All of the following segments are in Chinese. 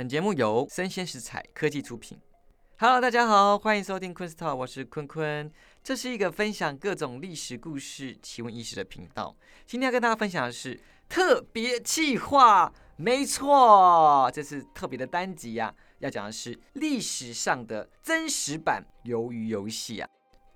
本节目由生鲜食材科技出品。Hello，大家好，欢迎收听昆 Talk，我是坤坤。这是一个分享各种历史故事、奇闻异事的频道。今天要跟大家分享的是特别企划，没错，这是特别的单集呀。要讲的是历史上的真实版鱿鱼游戏啊。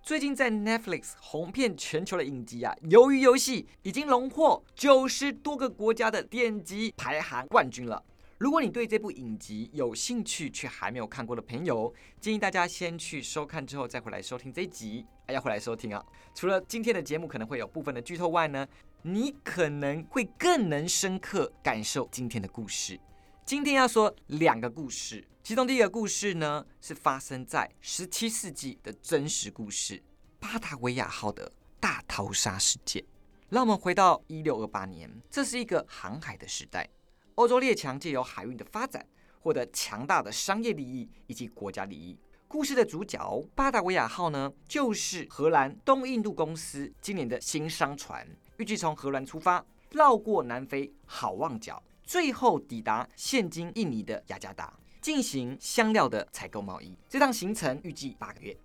最近在 Netflix 红遍全球的影集啊，《鱿鱼游戏》已经荣获九十多个国家的点击排行冠军了。如果你对这部影集有兴趣却还没有看过的朋友，建议大家先去收看之后再回来收听这一集。哎，要回来收听啊！除了今天的节目可能会有部分的剧透外呢，你可能会更能深刻感受今天的故事。今天要说两个故事。其中第一个故事呢，是发生在十七世纪的真实故事——巴达维亚号的大逃杀事件。让我们回到一六二八年，这是一个航海的时代，欧洲列强借由海运的发展，获得强大的商业利益以及国家利益。故事的主角巴达维亚号呢，就是荷兰东印度公司今年的新商船，预计从荷兰出发，绕过南非好望角，最后抵达现今印尼的雅加达。进行香料的采购贸易，这趟行程预计八个月。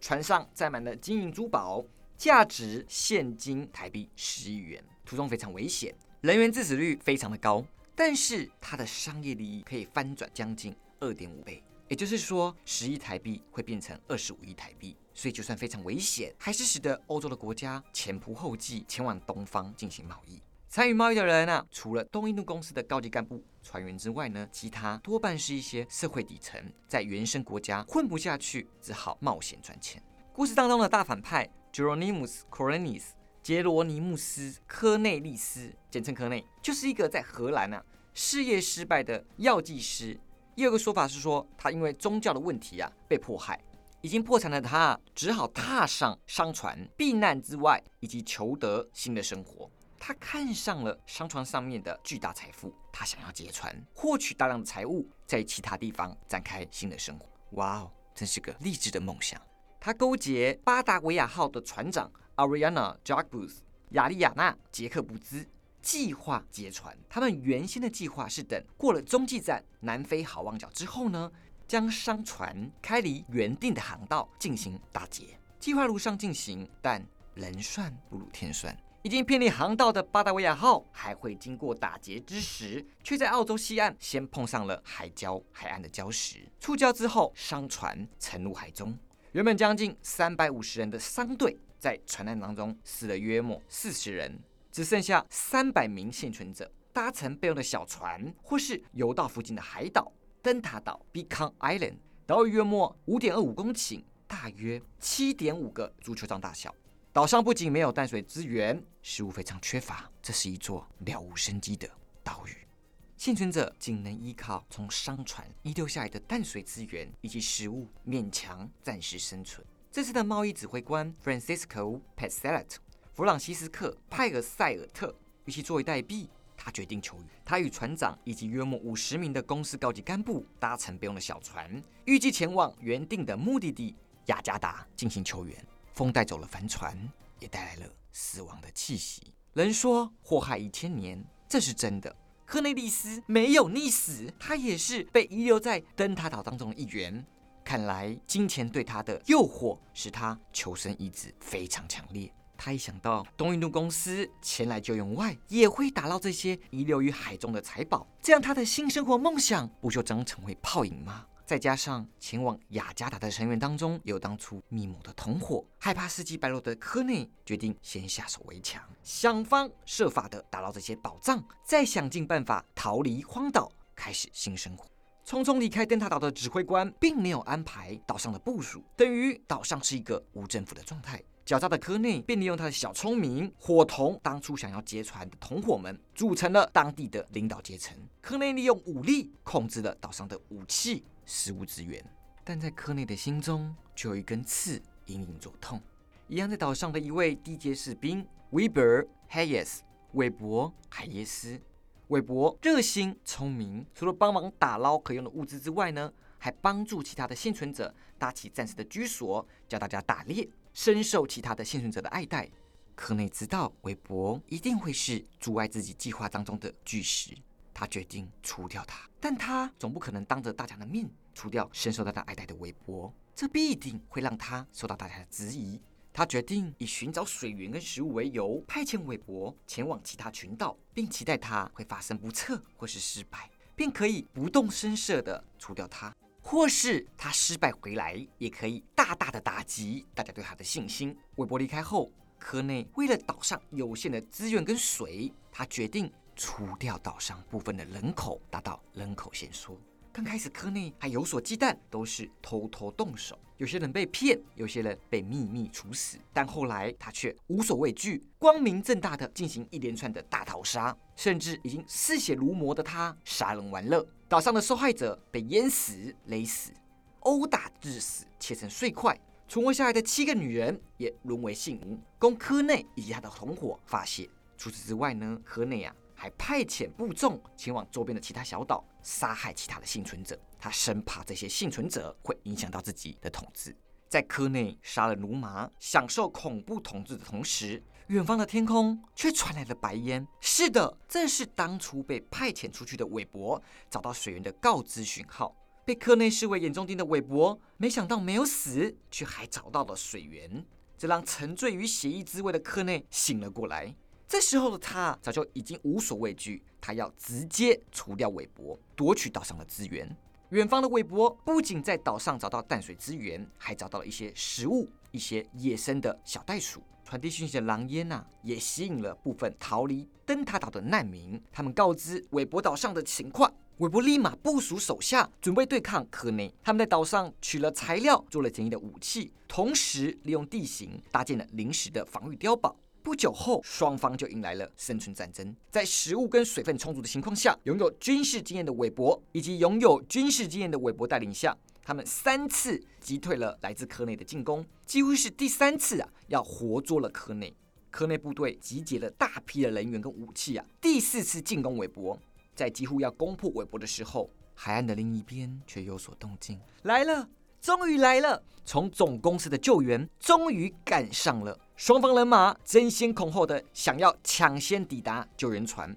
船上载满了金银珠宝，价值现金台币十亿元。途中非常危险，人员致死率非常的高，但是它的商业利益可以翻转将近二点五倍，也就是说十亿台币会变成二十五亿台币。所以就算非常危险，还是使得欧洲的国家前仆后继前往东方进行贸易。参与贸易的人呢，除了东印度公司的高级干部、船员之外呢，其他多半是一些社会底层，在原生国家混不下去，只好冒险赚钱。故事当中的大反派 Jeronimus Coronis 杰罗尼姆斯·科内利斯，简称科内，就是一个在荷兰啊事业失败的药剂师。也有个说法是说，他因为宗教的问题啊被迫害，已经破产的他只好踏上商船避难之外，以及求得新的生活。他看上了商船上面的巨大财富，他想要劫船，获取大量的财物，在其他地方展开新的生活。哇哦，真是个励志的梦想。他勾结巴达维亚号的船长 Ariana Jacobus 亚利亚娜杰克布兹，计划劫船。他们原先的计划是等过了中继站南非好望角之后呢，将商船开离原定的航道进行打劫。计划如上进行，但人算不如天算。已经偏离航道的巴达维亚号，还会经过打劫之时，却在澳洲西岸先碰上了海礁海岸的礁石，触礁之后，商船沉入海中。原本将近三百五十人的商队，在船难当中死了约莫四十人，只剩下三百名幸存者，搭乘备用的小船，或是游到附近的海岛灯塔岛 （Beacon Island）。岛屿约莫五点二五公顷，大约七点五个足球场大小。岛上不仅没有淡水资源，食物非常缺乏，这是一座了无生机的岛屿。幸存者仅能依靠从商船遗留下来的淡水资源以及食物，勉强暂时生存。这次的贸易指挥官 Francisco p e s e l e t 弗朗西斯克派尔塞尔特，与其作为代币，他决定求援。他与船长以及约莫五十名的公司高级干部搭乘备用的小船，预计前往原定的目的地雅加达进行求援。风带走了帆船，也带来了死亡的气息。人说祸害一千年，这是真的。科内利斯没有溺死，他也是被遗留在灯塔岛当中的一员。看来金钱对他的诱惑，使他求生意志非常强烈。他一想到东印度公司前来救援外，也会打捞这些遗留于海中的财宝，这样他的新生活梦想不就将成为泡影吗？再加上前往雅加达的成员当中有当初密谋的同伙，害怕事迹败露的科内决定先下手为强，想方设法的打捞这些宝藏，再想尽办法逃离荒岛，开始新生活。匆匆离开灯塔岛的指挥官并没有安排岛上的部署，等于岛上是一个无政府的状态。狡诈的科内便利用他的小聪明，伙同当初想要劫船的同伙们，组成了当地的领导阶层。科内利用武力控制了岛上的武器。食物资源，但在科内的心中却有一根刺隐隐作痛。一样在岛上的一位低阶士兵，Weber Hayes，韦伯海耶斯。韦伯热心聪明，除了帮忙打捞可用的物资之外呢，还帮助其他的幸存者搭起暂时的居所，教大家打猎，深受其他的幸存者的爱戴。科内知道韦伯一定会是阻碍自己计划当中的巨石。他决定除掉他。但他总不可能当着大家的面除掉深受大家爱戴的韦伯，这必定会让他受到大家的质疑。他决定以寻找水源跟食物为由，派遣韦伯前往其他群岛，并期待他会发生不测或是失败，便可以不动声色地除掉他；或是他失败回来，也可以大大的打击大家对他的信心。韦伯离开后，科内为了岛上有限的资源跟水，他决定除掉岛上部分的人口，达到人口限缩。刚开始，科内还有所忌惮，都是偷偷动手。有些人被骗，有些人被秘密处死。但后来他却无所畏惧，光明正大的进行一连串的大逃杀，甚至已经嗜血如魔的他杀人玩乐。岛上的受害者被淹死、勒死、殴打致死、切成碎块。存活下来的七个女人也沦为性奴，供科内以及他的同伙发泄。除此之外呢，科内啊。还派遣部众前往周边的其他小岛，杀害其他的幸存者。他生怕这些幸存者会影响到自己的统治。在科内杀了奴马，享受恐怖统治的同时，远方的天空却传来了白烟。是的，正是当初被派遣出去的韦伯找到水源的告知讯号。被科内视为眼中钉的韦伯，没想到没有死，却还找到了水源。这让沉醉于血意滋味的科内醒了过来。这时候的他早就已经无所畏惧，他要直接除掉韦伯，夺取岛上的资源。远方的韦伯不仅在岛上找到淡水资源，还找到了一些食物、一些野生的小袋鼠。传递讯息的狼烟呐，也吸引了部分逃离灯塔岛的难民。他们告知韦伯岛上的情况，韦伯立马部署手下，准备对抗科内。他们在岛上取了材料，做了简易的武器，同时利用地形搭建了临时的防御碉堡。不久后，双方就迎来了生存战争。在食物跟水分充足的情况下，拥有军事经验的韦伯以及拥有军事经验的韦伯带领下，他们三次击退了来自科内的进攻，几乎是第三次啊，要活捉了科内。科内部队集结了大批的人员跟武器啊，第四次进攻韦伯，在几乎要攻破韦伯的时候，海岸的另一边却有所动静，来了，终于来了！从总公司的救援终于赶上了。双方人马争先恐后的想要抢先抵达救援船，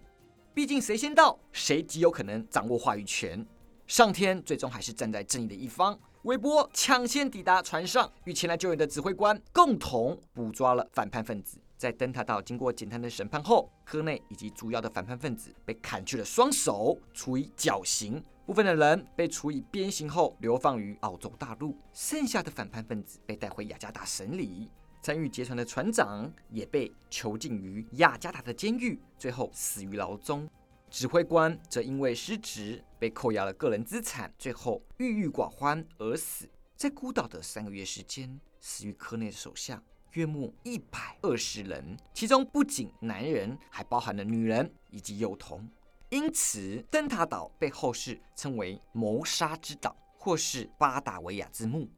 毕竟谁先到，谁极有可能掌握话语权。上天最终还是站在正义的一方，韦伯抢先抵达船上，与前来救援的指挥官共同捕抓了反叛分子。在灯塔岛经过简单的审判后，科内以及主要的反叛分子被砍去了双手，处以绞刑；部分的人被处以鞭刑后流放于澳洲大陆，剩下的反叛分子被带回雅加达审理。参与劫船的船长也被囚禁于雅加达的监狱，最后死于牢中。指挥官则因为失职被扣押了个人资产，最后郁郁寡欢而死。在孤岛的三个月时间，死于科内的手下约莫一百二十人，其中不仅男人，还包含了女人以及幼童。因此，灯塔岛被后世称为谋杀之岛，或是巴达维亚之墓。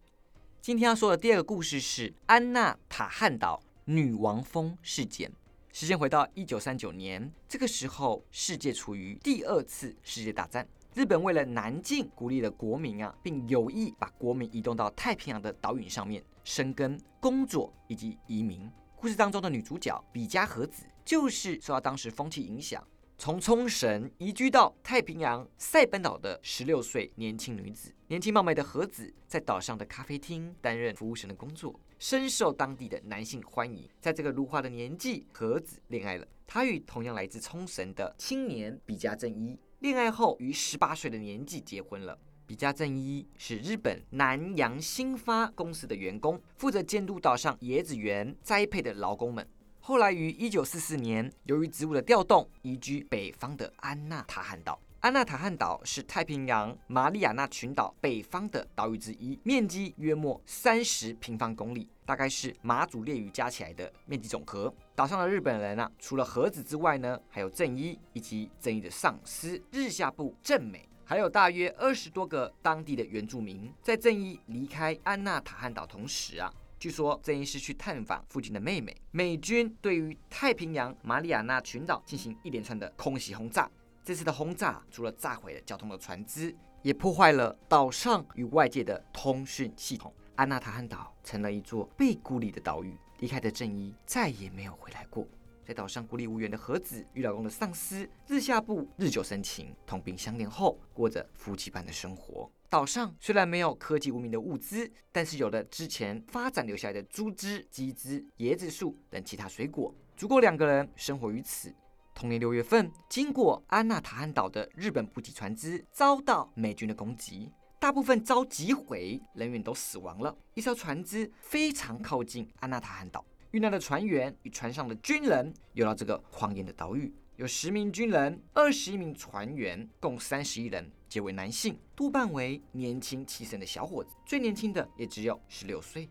今天要说的第二个故事是安娜塔汉岛女王蜂事件。时间回到一九三九年，这个时候世界处于第二次世界大战。日本为了南进，鼓励了国民啊，并有意把国民移动到太平洋的岛屿上面生根、工作以及移民。故事当中的女主角比嘉和子，就是受到当时风气影响。从冲绳移居到太平洋塞班岛的十六岁年轻女子，年轻貌美的和子在岛上的咖啡厅担任服务生的工作，深受当地的男性欢迎。在这个如花的年纪，和子恋爱了。她与同样来自冲绳的青年比嘉正一恋爱后，于十八岁的年纪结婚了。比嘉正一是日本南洋新发公司的员工，负责监督岛上椰子园栽培的劳工们。后来于一九四四年，由于职务的调动，移居北方的安纳塔汉岛。安纳塔汉岛是太平洋马里亚纳群岛北方的岛屿之一，面积约莫三十平方公里，大概是马祖列屿加起来的面积总和。岛上的日本人啊，除了和子之外呢，还有正一以及正一的上司日下部正美，还有大约二十多个当地的原住民。在正一离开安纳塔汉岛同时啊。据说正义是去探访附近的妹妹。美军对于太平洋马里亚纳群岛进行一连串的空袭轰炸。这次的轰炸除了炸毁了交通的船只，也破坏了岛上与外界的通讯系统。安纳塔汉岛成了一座被孤立的岛屿。离开的正义再也没有回来过。在岛上孤立无援的和子与老公的丧尸日下部日久生情，同病相怜后，过着夫妻般的生活。岛上虽然没有科技文明的物资，但是有了之前发展留下来的猪汁、鸡汁、椰子树等其他水果，足够两个人生活于此。同年六月份，经过安纳塔汉岛的日本补给船只遭到美军的攻击，大部分遭击毁，人员都死亡了。一艘船只非常靠近安纳塔汉岛。遇难的船员与船上的军人游到这个荒野的岛屿，有十名军人、二十一名船员，共三十一人，皆为男性，多半为年轻气盛的小伙子，最年轻的也只有十六岁。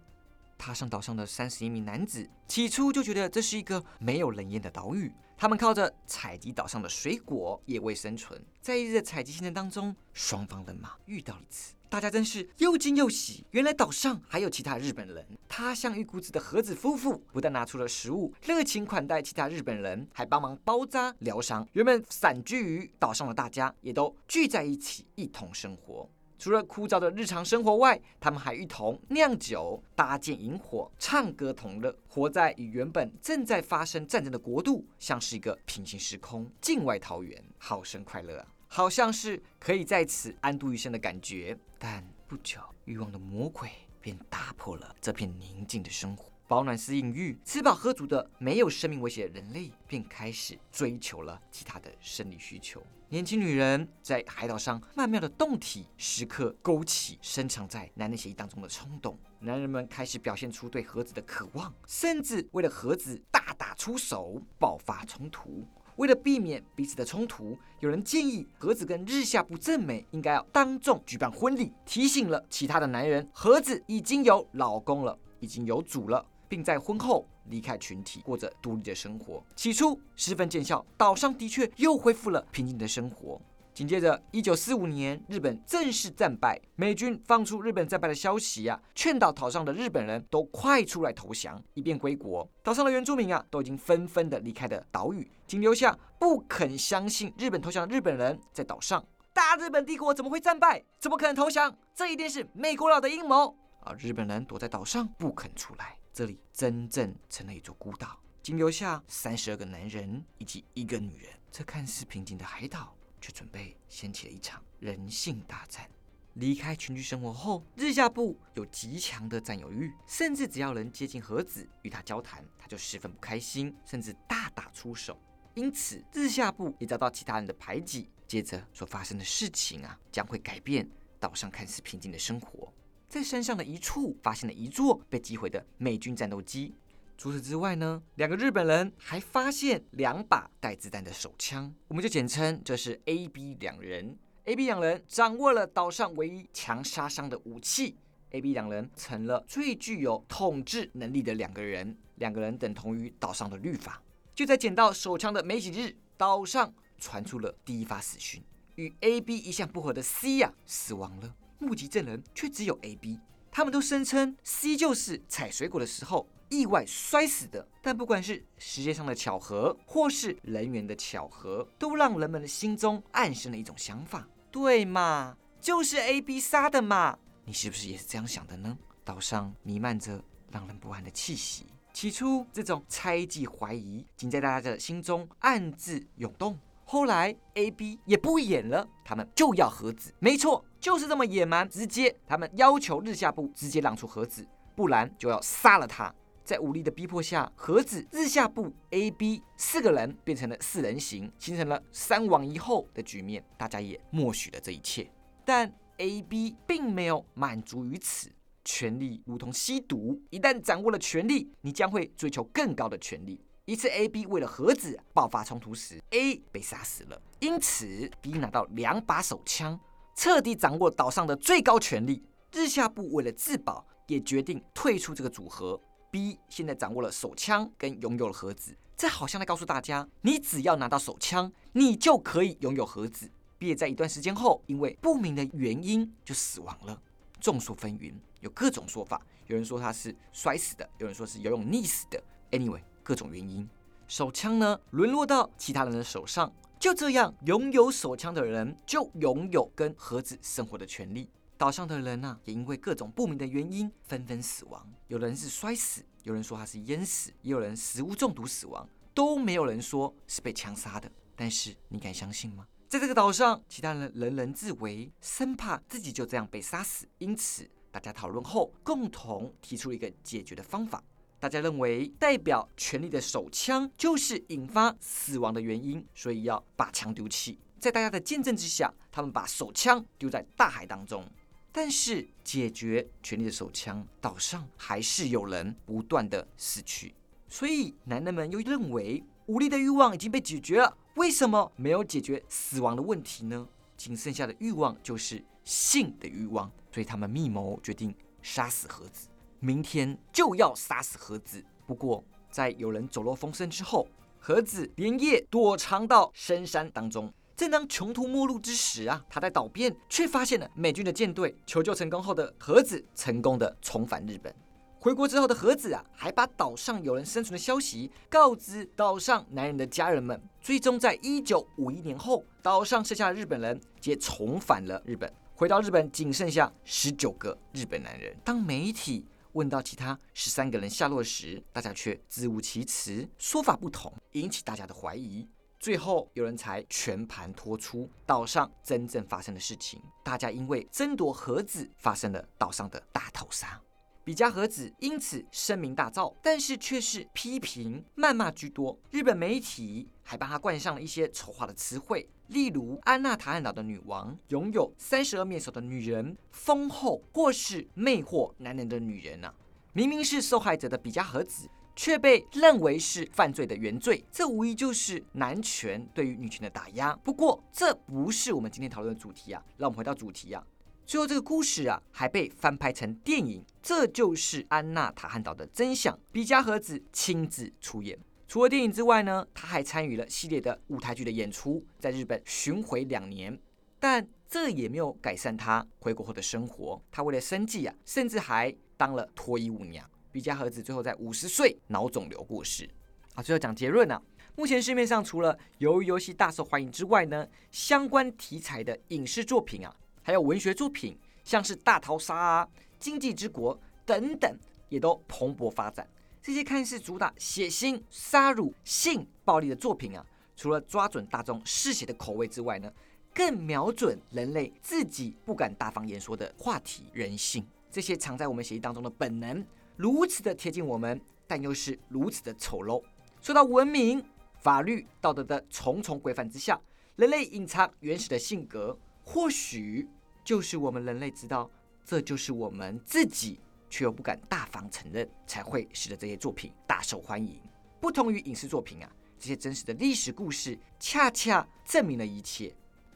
踏上岛上的三十一名男子，起初就觉得这是一个没有人烟的岛屿，他们靠着采集岛上的水果野味生存。在一日的采集行程当中，双方人马遇到一次。大家真是又惊又喜，原来岛上还有其他日本人。他乡遇故知的和子夫妇不但拿出了食物，热情款待其他日本人，还帮忙包扎疗伤。原本散居于岛上的大家也都聚在一起，一同生活。除了枯燥的日常生活外，他们还一同酿酒、搭建萤火、唱歌同乐，活在与原本正在发生战争的国度，像是一个平行时空、境外桃源，好生快乐！好像是可以在此安度余生的感觉，但不久，欲望的魔鬼便打破了这片宁静的生活。保暖思淫欲、吃饱喝足的没有生命威胁人类，便开始追求了其他的生理需求。年轻女人在海岛上曼妙的动体，时刻勾起深藏在男人血液当中的冲动。男人们开始表现出对盒子的渴望，甚至为了盒子大打出手，爆发冲突。为了避免彼此的冲突，有人建议盒子跟日下部正美应该要当众举办婚礼，提醒了其他的男人，盒子已经有老公了，已经有主了，并在婚后离开群体，过着独立的生活。起初十分见效，岛上的确又恢复了平静的生活。紧接着，一九四五年，日本正式战败，美军放出日本战败的消息啊，劝导岛上的日本人都快出来投降，以便归国。岛上的原住民啊，都已经纷纷的离开了岛屿，仅留下不肯相信日本投降的日本人在岛上。大日本帝国怎么会战败？怎么可能投降？这一定是美国佬的阴谋啊！日本人躲在岛上不肯出来，这里真正成了一座孤岛，仅留下三十二个男人以及一个女人。这看似平静的海岛。却准备掀起了一场人性大战。离开群居生活后，日下部有极强的占有欲，甚至只要能接近盒子与他交谈，他就十分不开心，甚至大打出手。因此，日下部也遭到其他人的排挤。接着所发生的事情啊，将会改变岛上看似平静的生活。在山上的一处，发现了一座被击毁的美军战斗机。除此之外呢，两个日本人还发现两把带子弹的手枪，我们就简称这是 A、B 两人。A、B 两人掌握了岛上唯一强杀伤的武器，A、B 两人成了最具有统治能力的两个人，两个人等同于岛上的律法。就在捡到手枪的没几日，岛上传出了第一发死讯，与 A、B 一向不合的 C 呀死亡了，目击证人却只有 A、B，他们都声称 C 就是采水果的时候。意外摔死的，但不管是时间上的巧合，或是人员的巧合，都让人们的心中暗生了一种想法：对嘛，就是 A、B 杀的嘛？你是不是也是这样想的呢？岛上弥漫着让人不安的气息。起初，这种猜忌怀疑仅在大家的心中暗自涌动。后来，A、B 也不演了，他们就要盒子。没错，就是这么野蛮直接。他们要求日下部直接让出盒子，不然就要杀了他。在武力的逼迫下，盒子日下部 A、B 四个人变成了四人行，形成了三王一后的局面。大家也默许了这一切。但 A、B 并没有满足于此，权力如同吸毒，一旦掌握了权力，你将会追求更高的权力。一次 A、B 为了盒子爆发冲突时，A 被杀死了，因此 B 拿到两把手枪，彻底掌握岛上的最高权力。日下部为了自保，也决定退出这个组合。B 现在掌握了手枪跟拥有了盒子，这好像在告诉大家，你只要拿到手枪，你就可以拥有盒子。B 也在一段时间后，因为不明的原因就死亡了。众说纷纭，有各种说法，有人说他是摔死的，有人说是游泳溺死的。Anyway，各种原因，手枪呢沦落到其他人的手上，就这样，拥有手枪的人就拥有跟盒子生活的权利。岛上的人呢，也因为各种不明的原因纷纷死亡。有人是摔死，有人说他是淹死，也有人食物中毒死亡。都没有人说是被枪杀的。但是你敢相信吗？在这个岛上，其他人人人自危，生怕自己就这样被杀死。因此，大家讨论后，共同提出一个解决的方法。大家认为，代表权力的手枪就是引发死亡的原因，所以要把枪丢弃。在大家的见证之下，他们把手枪丢在大海当中。但是，解决权力的手枪，岛上还是有人不断的死去。所以，男人们又认为，武力的欲望已经被解决了。为什么没有解决死亡的问题呢？仅剩下的欲望就是性的欲望，所以他们密谋决定杀死盒子，明天就要杀死盒子。不过，在有人走漏风声之后，盒子连夜躲藏到深山当中。正当穷途末路之时啊，他在岛边却发现了美军的舰队。求救成功后的盒子成功的重返日本。回国之后的盒子啊，还把岛上有人生存的消息告知岛上男人的家人们。最终，在一九五一年后，岛上剩下的日本人皆重返了日本。回到日本，仅剩下十九个日本男人。当媒体问到其他十三个人下落时，大家却自无其词，说法不同，引起大家的怀疑。最后，有人才全盘托出岛上真正发生的事情。大家因为争夺盒子，发生了岛上的大屠杀。比嘉和子因此声名大噪，但是却是批评、谩骂居多。日本媒体还帮他冠上了一些丑化的词汇，例如“安娜塔汉岛的女王”、“拥有三十二面手的女人”、“丰厚”或是“魅惑男人的女人”啊。明明是受害者的比嘉和子，却被认为是犯罪的原罪，这无疑就是男权对于女权的打压。不过，这不是我们今天讨论的主题啊。让我们回到主题啊。最后，这个故事啊，还被翻拍成电影，这就是安娜塔汉岛的真相。比嘉和子亲自出演。除了电影之外呢，他还参与了系列的舞台剧的演出，在日本巡回两年。但这也没有改善他回国后的生活。他为了生计啊，甚至还当了脱衣舞娘。比嘉和子最后在五十岁脑肿瘤过世。啊，最后讲结论啊，目前市面上除了由于游戏大受欢迎之外呢，相关题材的影视作品啊。还有文学作品，像是《大逃杀》啊，《经济之国》等等，也都蓬勃发展。这些看似主打血腥、杀戮、性暴力的作品啊，除了抓准大众嗜血的口味之外呢，更瞄准人类自己不敢大方言说的话题——人性。这些藏在我们血液当中的本能，如此的贴近我们，但又是如此的丑陋。受到文明、法律、道德的重重规范之下，人类隐藏原始的性格，或许。就是我们人类知道，这就是我们自己，却又不敢大方承认，才会使得这些作品大受欢迎。不同于影视作品啊，这些真实的历史故事恰恰证明了一切。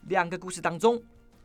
两个故事当中，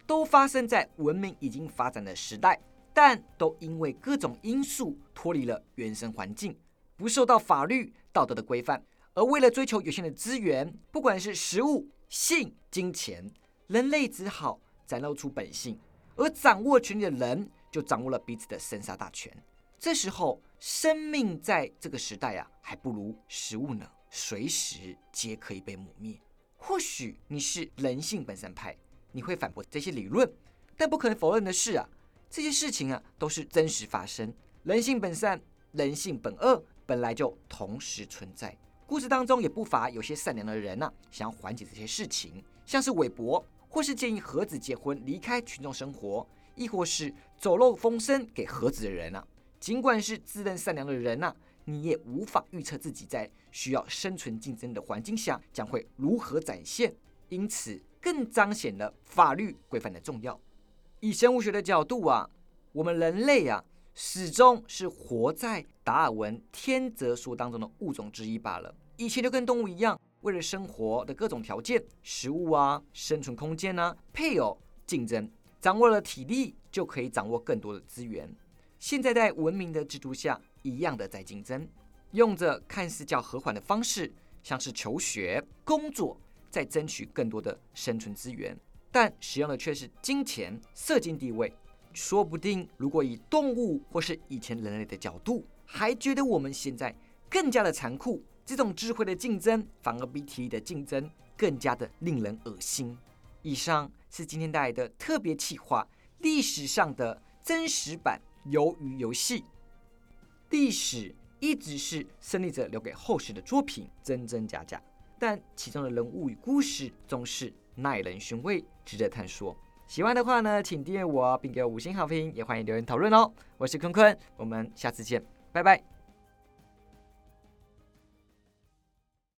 都发生在文明已经发展的时代，但都因为各种因素脱离了原生环境，不受到法律道德的规范，而为了追求有限的资源，不管是食物、性、金钱，人类只好。展露出本性，而掌握权力的人就掌握了彼此的生杀大权。这时候，生命在这个时代啊，还不如食物呢，随时皆可以被抹灭。或许你是人性本善派，你会反驳这些理论，但不可能否认的是啊，这些事情啊都是真实发生。人性本善，人性本恶，本来就同时存在。故事当中也不乏有些善良的人呐，想要缓解这些事情，像是韦伯。或是建议盒子结婚离开群众生活，亦或是走漏风声给盒子的人啊，尽管是自认善良的人呐，你也无法预测自己在需要生存竞争的环境下将会如何展现，因此更彰显了法律规范的重要。以生物学的角度啊，我们人类啊，始终是活在达尔文天择说当中的物种之一罢了，以前就跟动物一样。为了生活的各种条件，食物啊，生存空间啊，配偶竞争，掌握了体力就可以掌握更多的资源。现在在文明的制度下，一样的在竞争，用着看似较和缓的方式，像是求学、工作，在争取更多的生存资源，但使用的却是金钱、色金地位。说不定，如果以动物或是以前人类的角度，还觉得我们现在更加的残酷。这种智慧的竞争，反而比体力的竞争更加的令人恶心。以上是今天带来的特别企划，历史上的真实版鱿鱼游戏。历史一直是胜利者留给后世的作品，真真假假。但其中的人物与故事总是耐人寻味，值得探索。喜欢的话呢，请订阅我，并给我五星好评，也欢迎留言讨论哦。我是坤坤，我们下次见，拜拜。